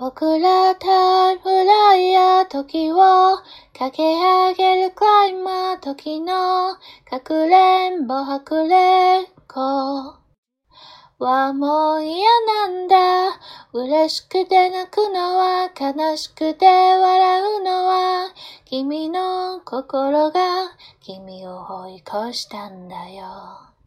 僕らタイムライヤー時を駆け上げるクライマー時のかくれんぼはくれっこ。はもう嫌なんだ。嬉しくて泣くのは悲しくて笑うのは。君の心が君を追い越したんだよ。